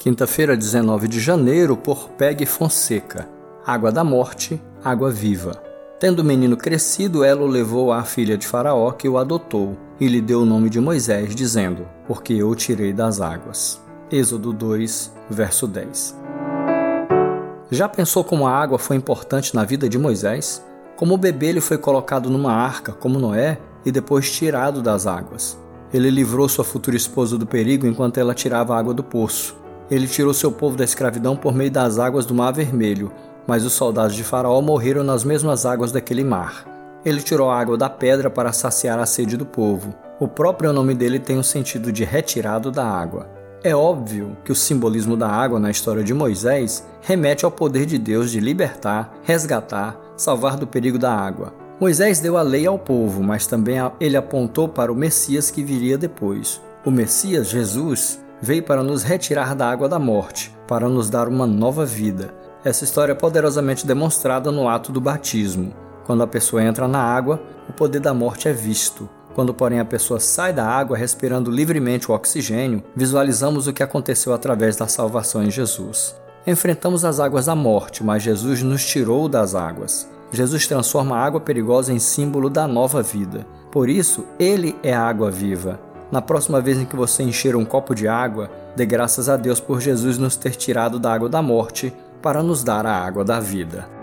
Quinta-feira, 19 de janeiro, por Peg Fonseca. Água da morte, água viva. Tendo o menino crescido, ela o levou à filha de Faraó, que o adotou, e lhe deu o nome de Moisés, dizendo: Porque eu o tirei das águas. Êxodo 2, verso 10. Já pensou como a água foi importante na vida de Moisés? Como o bebê ele foi colocado numa arca, como Noé, e depois tirado das águas. Ele livrou sua futura esposa do perigo enquanto ela tirava a água do poço. Ele tirou seu povo da escravidão por meio das águas do Mar Vermelho, mas os soldados de Faraó morreram nas mesmas águas daquele mar. Ele tirou a água da pedra para saciar a sede do povo. O próprio nome dele tem o sentido de retirado da água. É óbvio que o simbolismo da água na história de Moisés remete ao poder de Deus de libertar, resgatar, salvar do perigo da água. Moisés deu a lei ao povo, mas também ele apontou para o Messias que viria depois. O Messias, Jesus, veio para nos retirar da água da morte, para nos dar uma nova vida. Essa história é poderosamente demonstrada no ato do batismo. Quando a pessoa entra na água, o poder da morte é visto. Quando, porém, a pessoa sai da água respirando livremente o oxigênio, visualizamos o que aconteceu através da salvação em Jesus. Enfrentamos as águas da morte, mas Jesus nos tirou das águas. Jesus transforma a água perigosa em símbolo da nova vida. Por isso, Ele é a água viva. Na próxima vez em que você encher um copo de água, dê graças a Deus por Jesus nos ter tirado da água da morte para nos dar a água da vida.